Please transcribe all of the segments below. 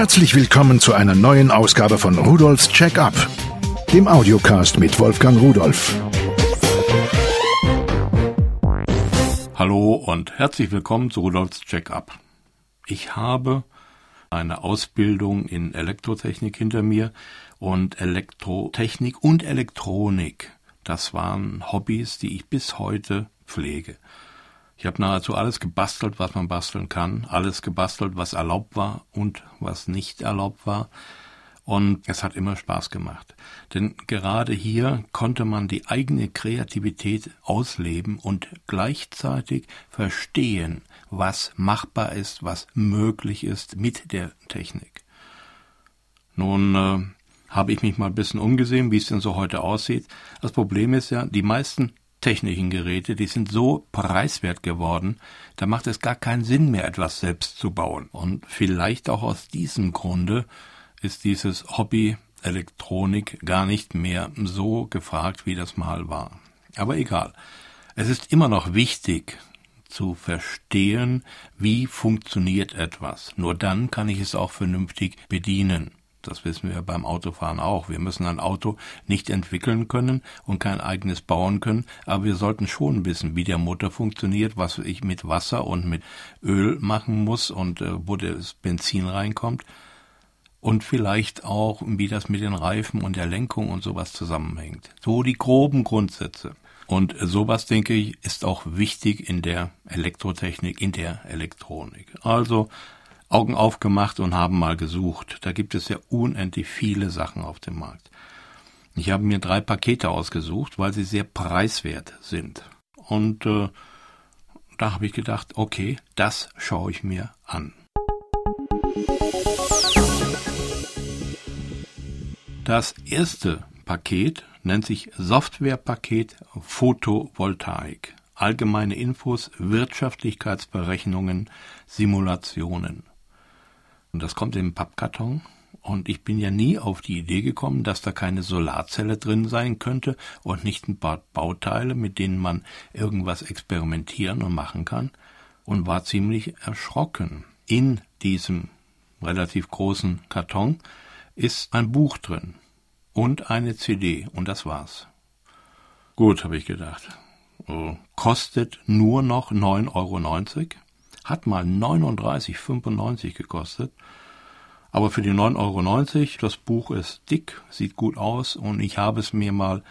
Herzlich willkommen zu einer neuen Ausgabe von Rudolfs Check-up, dem Audiocast mit Wolfgang Rudolf. Hallo und herzlich willkommen zu Rudolfs Check-up. Ich habe eine Ausbildung in Elektrotechnik hinter mir und Elektrotechnik und Elektronik. Das waren Hobbys, die ich bis heute pflege. Ich habe nahezu alles gebastelt, was man basteln kann, alles gebastelt, was erlaubt war und was nicht erlaubt war. Und es hat immer Spaß gemacht. Denn gerade hier konnte man die eigene Kreativität ausleben und gleichzeitig verstehen, was machbar ist, was möglich ist mit der Technik. Nun äh, habe ich mich mal ein bisschen umgesehen, wie es denn so heute aussieht. Das Problem ist ja, die meisten technischen Geräte, die sind so preiswert geworden, da macht es gar keinen Sinn mehr, etwas selbst zu bauen. Und vielleicht auch aus diesem Grunde ist dieses Hobby Elektronik gar nicht mehr so gefragt, wie das mal war. Aber egal. Es ist immer noch wichtig zu verstehen, wie funktioniert etwas. Nur dann kann ich es auch vernünftig bedienen. Das wissen wir beim Autofahren auch. Wir müssen ein Auto nicht entwickeln können und kein eigenes bauen können, aber wir sollten schon wissen, wie der Motor funktioniert, was ich mit Wasser und mit Öl machen muss und äh, wo das Benzin reinkommt und vielleicht auch, wie das mit den Reifen und der Lenkung und sowas zusammenhängt. So die groben Grundsätze. Und sowas, denke ich, ist auch wichtig in der Elektrotechnik, in der Elektronik. Also Augen aufgemacht und haben mal gesucht. Da gibt es ja unendlich viele Sachen auf dem Markt. Ich habe mir drei Pakete ausgesucht, weil sie sehr preiswert sind. Und äh, da habe ich gedacht, okay, das schaue ich mir an. Das erste Paket nennt sich Softwarepaket Photovoltaik. Allgemeine Infos, Wirtschaftlichkeitsberechnungen, Simulationen. Und das kommt im Pappkarton. Und ich bin ja nie auf die Idee gekommen, dass da keine Solarzelle drin sein könnte und nicht ein paar Bauteile, mit denen man irgendwas experimentieren und machen kann. Und war ziemlich erschrocken. In diesem relativ großen Karton ist ein Buch drin und eine CD und das war's. Gut, habe ich gedacht. Oh, kostet nur noch 9,90 Euro. Hat mal 39,95 gekostet. Aber für die 9,90 Euro, das Buch ist dick, sieht gut aus und ich habe es mir mal,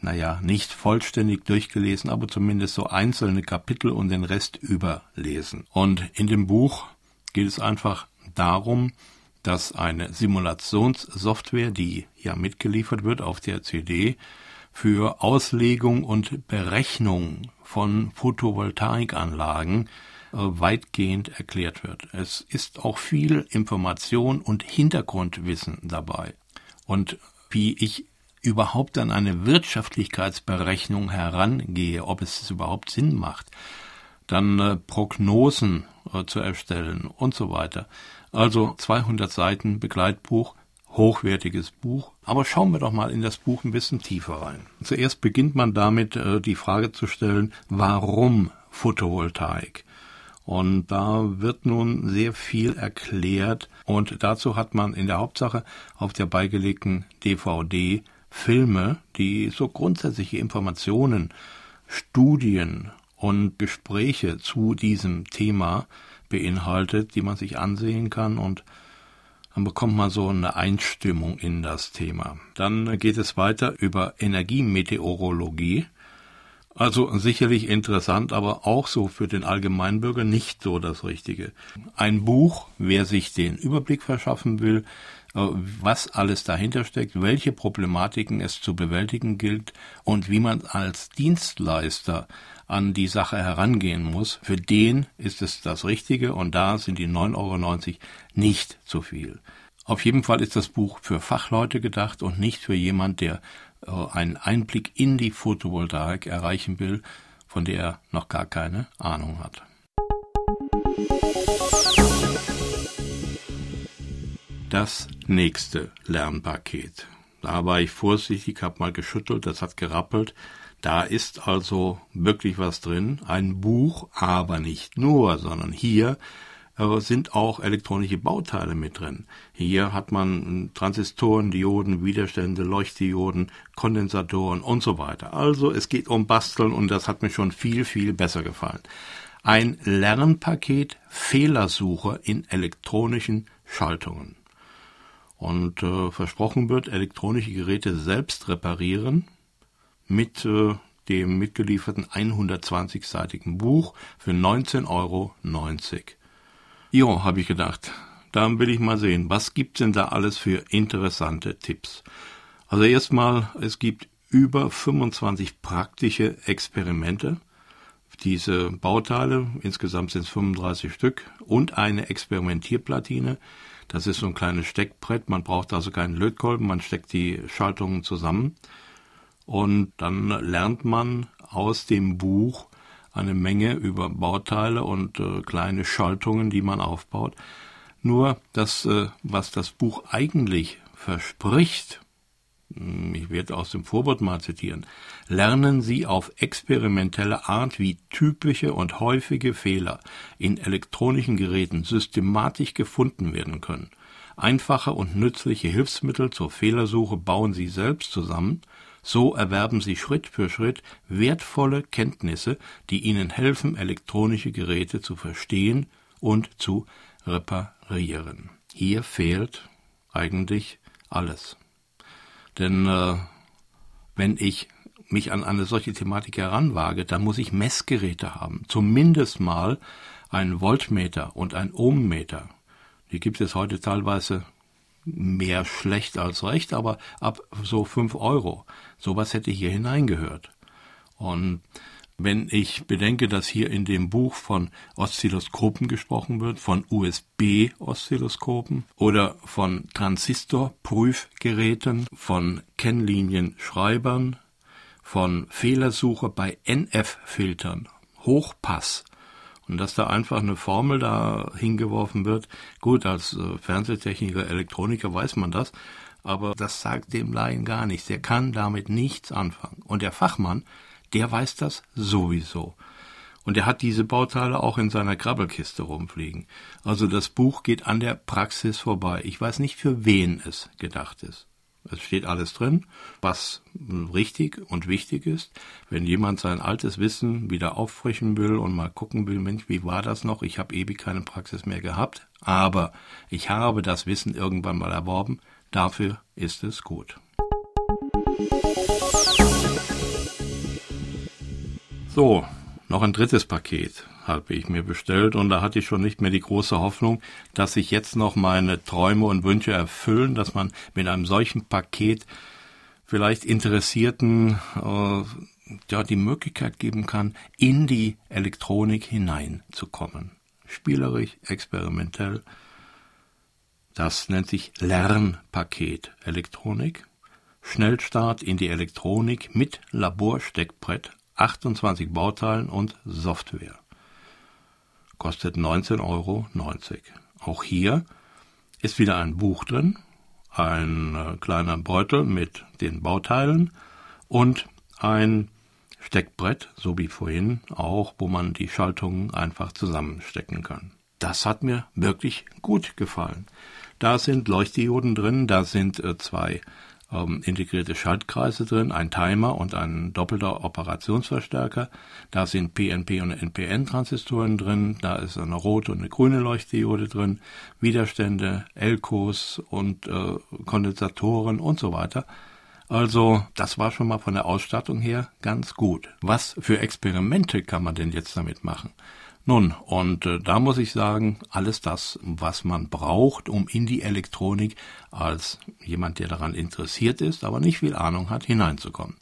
naja, nicht vollständig durchgelesen, aber zumindest so einzelne Kapitel und den Rest überlesen. Und in dem Buch geht es einfach darum, dass eine Simulationssoftware, die ja mitgeliefert wird auf der CD, für Auslegung und Berechnung von Photovoltaikanlagen weitgehend erklärt wird. Es ist auch viel Information und Hintergrundwissen dabei. Und wie ich überhaupt an eine Wirtschaftlichkeitsberechnung herangehe, ob es überhaupt Sinn macht, dann äh, Prognosen äh, zu erstellen und so weiter. Also 200 Seiten Begleitbuch, hochwertiges Buch. Aber schauen wir doch mal in das Buch ein bisschen tiefer rein. Zuerst beginnt man damit, äh, die Frage zu stellen, warum Photovoltaik? Und da wird nun sehr viel erklärt und dazu hat man in der Hauptsache auf der beigelegten DVD Filme, die so grundsätzliche Informationen, Studien und Gespräche zu diesem Thema beinhaltet, die man sich ansehen kann und dann bekommt man so eine Einstimmung in das Thema. Dann geht es weiter über Energiemeteorologie. Also sicherlich interessant, aber auch so für den Allgemeinbürger nicht so das Richtige. Ein Buch, wer sich den Überblick verschaffen will, äh, was alles dahinter steckt, welche Problematiken es zu bewältigen gilt und wie man als Dienstleister an die Sache herangehen muss, für den ist es das Richtige und da sind die 9,90 Euro nicht zu viel. Auf jeden Fall ist das Buch für Fachleute gedacht und nicht für jemand, der einen Einblick in die Photovoltaik erreichen will, von der er noch gar keine Ahnung hat. Das nächste Lernpaket. Da war ich vorsichtig, habe mal geschüttelt, das hat gerappelt. Da ist also wirklich was drin. Ein Buch, aber nicht nur, sondern hier äh, sind auch elektronische Bauteile mit drin. Hier hat man Transistoren, Dioden, Widerstände, Leuchtdioden, Kondensatoren und so weiter. Also es geht um Basteln und das hat mir schon viel, viel besser gefallen. Ein Lernpaket Fehlersuche in elektronischen Schaltungen. Und äh, versprochen wird, elektronische Geräte selbst reparieren mit äh, dem mitgelieferten 120-seitigen Buch für 19,90 Euro. Jo, habe ich gedacht. Dann will ich mal sehen, was gibt's denn da alles für interessante Tipps. Also erstmal, es gibt über 25 praktische Experimente. Diese Bauteile, insgesamt sind es 35 Stück, und eine Experimentierplatine. Das ist so ein kleines Steckbrett. Man braucht also keinen Lötkolben, man steckt die Schaltungen zusammen. Und dann lernt man aus dem Buch eine Menge über Bauteile und äh, kleine Schaltungen, die man aufbaut. Nur das, äh, was das Buch eigentlich verspricht, hm, ich werde aus dem Vorwort mal zitieren, lernen Sie auf experimentelle Art, wie typische und häufige Fehler in elektronischen Geräten systematisch gefunden werden können. Einfache und nützliche Hilfsmittel zur Fehlersuche bauen Sie selbst zusammen so erwerben Sie Schritt für Schritt wertvolle Kenntnisse, die Ihnen helfen, elektronische Geräte zu verstehen und zu reparieren. Hier fehlt eigentlich alles. Denn äh, wenn ich mich an eine solche Thematik heranwage, dann muss ich Messgeräte haben. Zumindest mal ein Voltmeter und ein Ohmmeter. Die gibt es heute teilweise mehr schlecht als recht, aber ab so fünf Euro. Sowas hätte hier hineingehört. Und wenn ich bedenke, dass hier in dem Buch von Oszilloskopen gesprochen wird, von USB-Oszilloskopen oder von Transistorprüfgeräten, von Kennlinienschreibern, von Fehlersuche bei NF-Filtern, Hochpass, und dass da einfach eine Formel da hingeworfen wird. Gut, als äh, Fernsehtechniker, Elektroniker weiß man das, aber das sagt dem Laien gar nichts. Der kann damit nichts anfangen. Und der Fachmann, der weiß das sowieso. Und er hat diese Bauteile auch in seiner Krabbelkiste rumfliegen. Also das Buch geht an der Praxis vorbei. Ich weiß nicht, für wen es gedacht ist. Es steht alles drin, was richtig und wichtig ist. Wenn jemand sein altes Wissen wieder auffrischen will und mal gucken will, Mensch, wie war das noch? Ich habe ewig keine Praxis mehr gehabt, aber ich habe das Wissen irgendwann mal erworben. Dafür ist es gut. So, noch ein drittes Paket habe ich mir bestellt und da hatte ich schon nicht mehr die große Hoffnung, dass sich jetzt noch meine Träume und Wünsche erfüllen, dass man mit einem solchen Paket vielleicht Interessierten äh, ja die Möglichkeit geben kann, in die Elektronik hineinzukommen. Spielerisch, experimentell. Das nennt sich Lernpaket Elektronik. Schnellstart in die Elektronik mit Laborsteckbrett, 28 Bauteilen und Software kostet 19,90 Euro. Auch hier ist wieder ein Buch drin, ein äh, kleiner Beutel mit den Bauteilen und ein Steckbrett, so wie vorhin auch, wo man die Schaltungen einfach zusammenstecken kann. Das hat mir wirklich gut gefallen. Da sind Leuchtdioden drin, da sind äh, zwei ähm, integrierte Schaltkreise drin, ein Timer und ein doppelter Operationsverstärker. Da sind PNP und NPN-Transistoren drin, da ist eine rote und eine grüne Leuchtdiode drin, Widerstände, Elkos und äh, Kondensatoren und so weiter. Also, das war schon mal von der Ausstattung her ganz gut. Was für Experimente kann man denn jetzt damit machen? Nun, und äh, da muss ich sagen, alles das, was man braucht, um in die Elektronik als jemand, der daran interessiert ist, aber nicht viel Ahnung hat, hineinzukommen.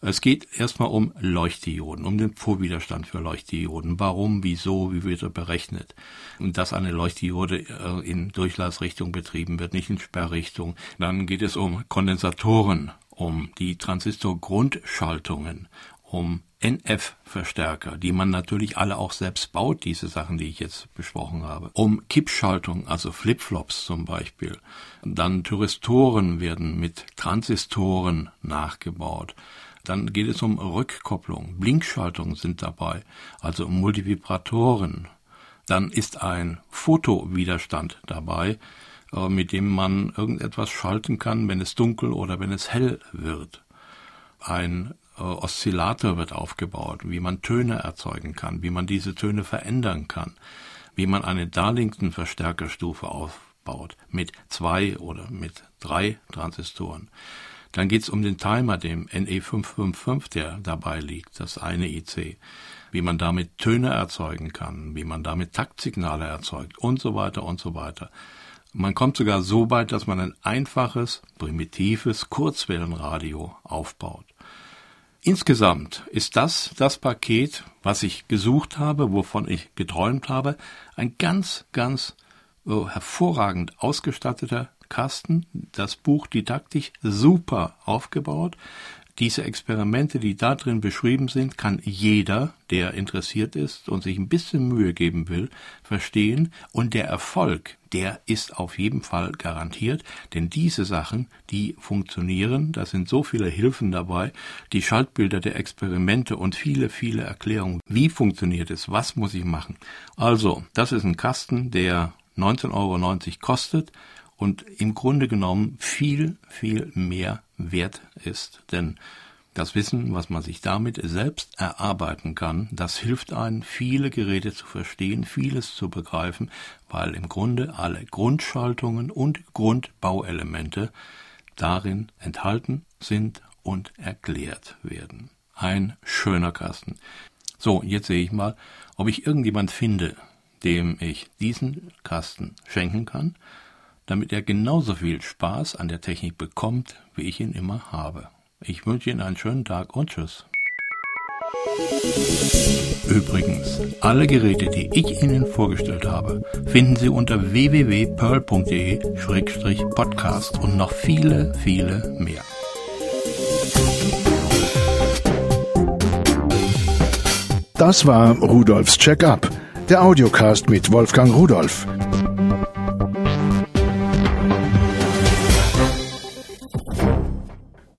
Es geht erstmal um Leuchtdioden, um den Vorwiderstand für Leuchtdioden. Warum, wieso, wie wird er berechnet? Und dass eine Leuchtdiode äh, in Durchlassrichtung betrieben wird, nicht in Sperrrichtung. Dann geht es um Kondensatoren, um die Transistorgrundschaltungen, um NF-Verstärker, die man natürlich alle auch selbst baut, diese Sachen, die ich jetzt besprochen habe. Um Kippschaltung, also Flipflops zum Beispiel. Dann Thyristoren werden mit Transistoren nachgebaut. Dann geht es um Rückkopplung. Blinkschaltungen sind dabei, also Multivibratoren. Dann ist ein Fotowiderstand dabei, äh, mit dem man irgendetwas schalten kann, wenn es dunkel oder wenn es hell wird. Ein Oszillator wird aufgebaut, wie man Töne erzeugen kann, wie man diese Töne verändern kann, wie man eine Darlington-Verstärkerstufe aufbaut mit zwei oder mit drei Transistoren. Dann geht's um den Timer, dem NE555, der dabei liegt, das eine IC, wie man damit Töne erzeugen kann, wie man damit Taktsignale erzeugt und so weiter und so weiter. Man kommt sogar so weit, dass man ein einfaches, primitives Kurzwellenradio aufbaut. Insgesamt ist das das Paket, was ich gesucht habe, wovon ich geträumt habe, ein ganz, ganz äh, hervorragend ausgestatteter Kasten, das Buch didaktisch super aufgebaut, diese Experimente, die da drin beschrieben sind, kann jeder, der interessiert ist und sich ein bisschen Mühe geben will, verstehen. Und der Erfolg, der ist auf jeden Fall garantiert, denn diese Sachen, die funktionieren, da sind so viele Hilfen dabei, die Schaltbilder der Experimente und viele, viele Erklärungen. Wie funktioniert es? Was muss ich machen? Also, das ist ein Kasten, der 19,90 Euro kostet und im Grunde genommen viel, viel mehr wert ist. Denn das Wissen, was man sich damit selbst erarbeiten kann, das hilft einem, viele Geräte zu verstehen, vieles zu begreifen, weil im Grunde alle Grundschaltungen und Grundbauelemente darin enthalten sind und erklärt werden. Ein schöner Kasten. So, jetzt sehe ich mal, ob ich irgendjemand finde, dem ich diesen Kasten schenken kann damit er genauso viel Spaß an der Technik bekommt, wie ich ihn immer habe. Ich wünsche Ihnen einen schönen Tag und tschüss. Übrigens, alle Geräte, die ich Ihnen vorgestellt habe, finden Sie unter www.pearl.de-podcast und noch viele, viele mehr. Das war Rudolfs Check-up, der Audiocast mit Wolfgang Rudolf.